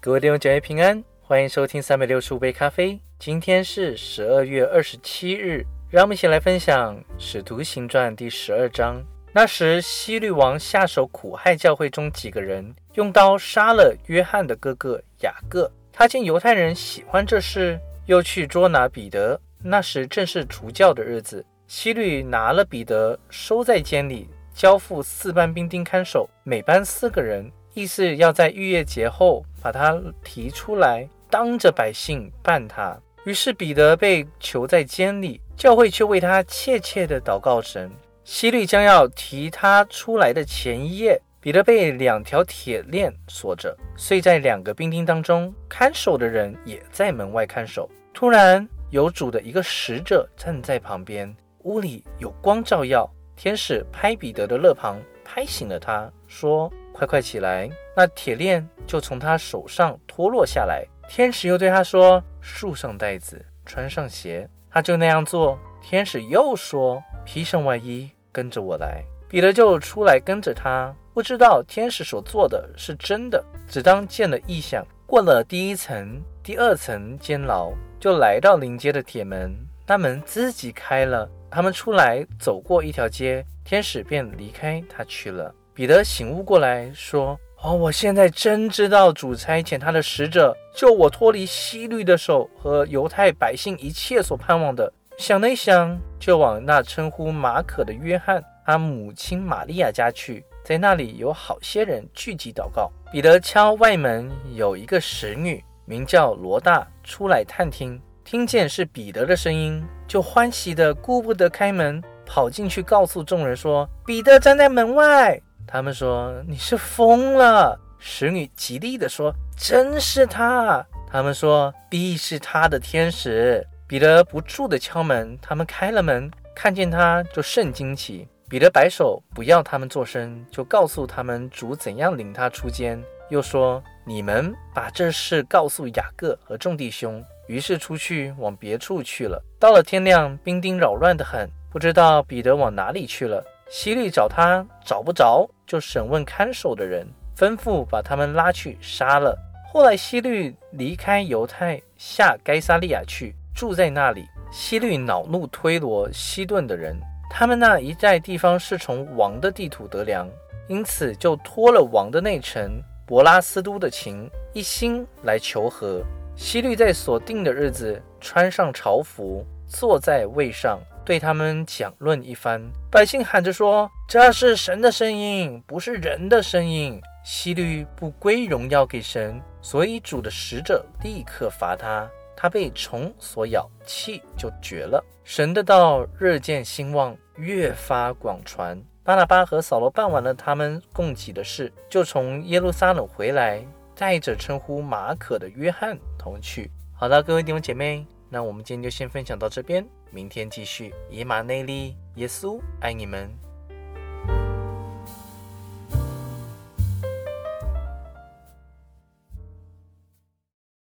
各位弟兄姐妹平安，欢迎收听三百六十五杯咖啡。今天是十二月二十七日，让我们一起来分享《使徒行传》第十二章。那时，希律王下手苦害教会中几个人，用刀杀了约翰的哥哥雅各。他见犹太人喜欢这事，又去捉拿彼得。那时正是除教的日子，希律拿了彼得，收在监里。交付四班兵丁看守，每班四个人，意思要在逾越节后把他提出来，当着百姓办他。于是彼得被囚在监里，教会却为他切切的祷告神。希律将要提他出来的前一夜，彼得被两条铁链锁着，睡在两个兵丁当中，看守的人也在门外看守。突然有主的一个使者站在旁边，屋里有光照耀。天使拍彼得的肋旁，拍醒了他，说：“快快起来！”那铁链就从他手上脱落下来。天使又对他说：“束上带子，穿上鞋。”他就那样做。天使又说：“披上外衣，跟着我来。”彼得就出来跟着他，不知道天使所做的是真的，只当见了异象。过了第一层、第二层监牢，就来到临街的铁门，那门自己开了。他们出来走过一条街，天使便离开他去了。彼得醒悟过来，说：“哦，我现在真知道主差遣他的使者救我脱离希律的手和犹太百姓一切所盼望的。”想了一想，就往那称呼马可的约翰他母亲玛利亚家去，在那里有好些人聚集祷告。彼得敲外门，有一个使女名叫罗大出来探听。听见是彼得的声音，就欢喜的顾不得开门，跑进去告诉众人说：“彼得站在门外。”他们说：“你是疯了。”使女极力的说：“真是他。”他们说：“必是他的天使。”彼得不住的敲门，他们开了门，看见他就甚惊奇。彼得摆手不要他们作声，就告诉他们主怎样领他出监，又说：“你们把这事告诉雅各和众弟兄。”于是出去往别处去了。到了天亮，兵丁扰乱的很，不知道彼得往哪里去了。希律找他找不着，就审问看守的人，吩咐把他们拉去杀了。后来希律离开犹太，下该撒利亚去，住在那里。希律恼怒推罗、西顿的人，他们那一带地方是从王的地土得粮，因此就托了王的内臣伯拉斯都的情，一心来求和。希律在所定的日子穿上朝服，坐在位上，对他们讲论一番。百姓喊着说：“这是神的声音，不是人的声音。”希律不归荣耀给神，所以主的使者立刻罚他。他被虫所咬，气就绝了。神的道日渐兴旺，越发广传。巴拿巴和扫罗办完了他们供给的事，就从耶路撒冷回来。带着称呼马可的约翰同去。好的，各位弟兄姐妹，那我们今天就先分享到这边，明天继续。以马内利，耶稣爱你们。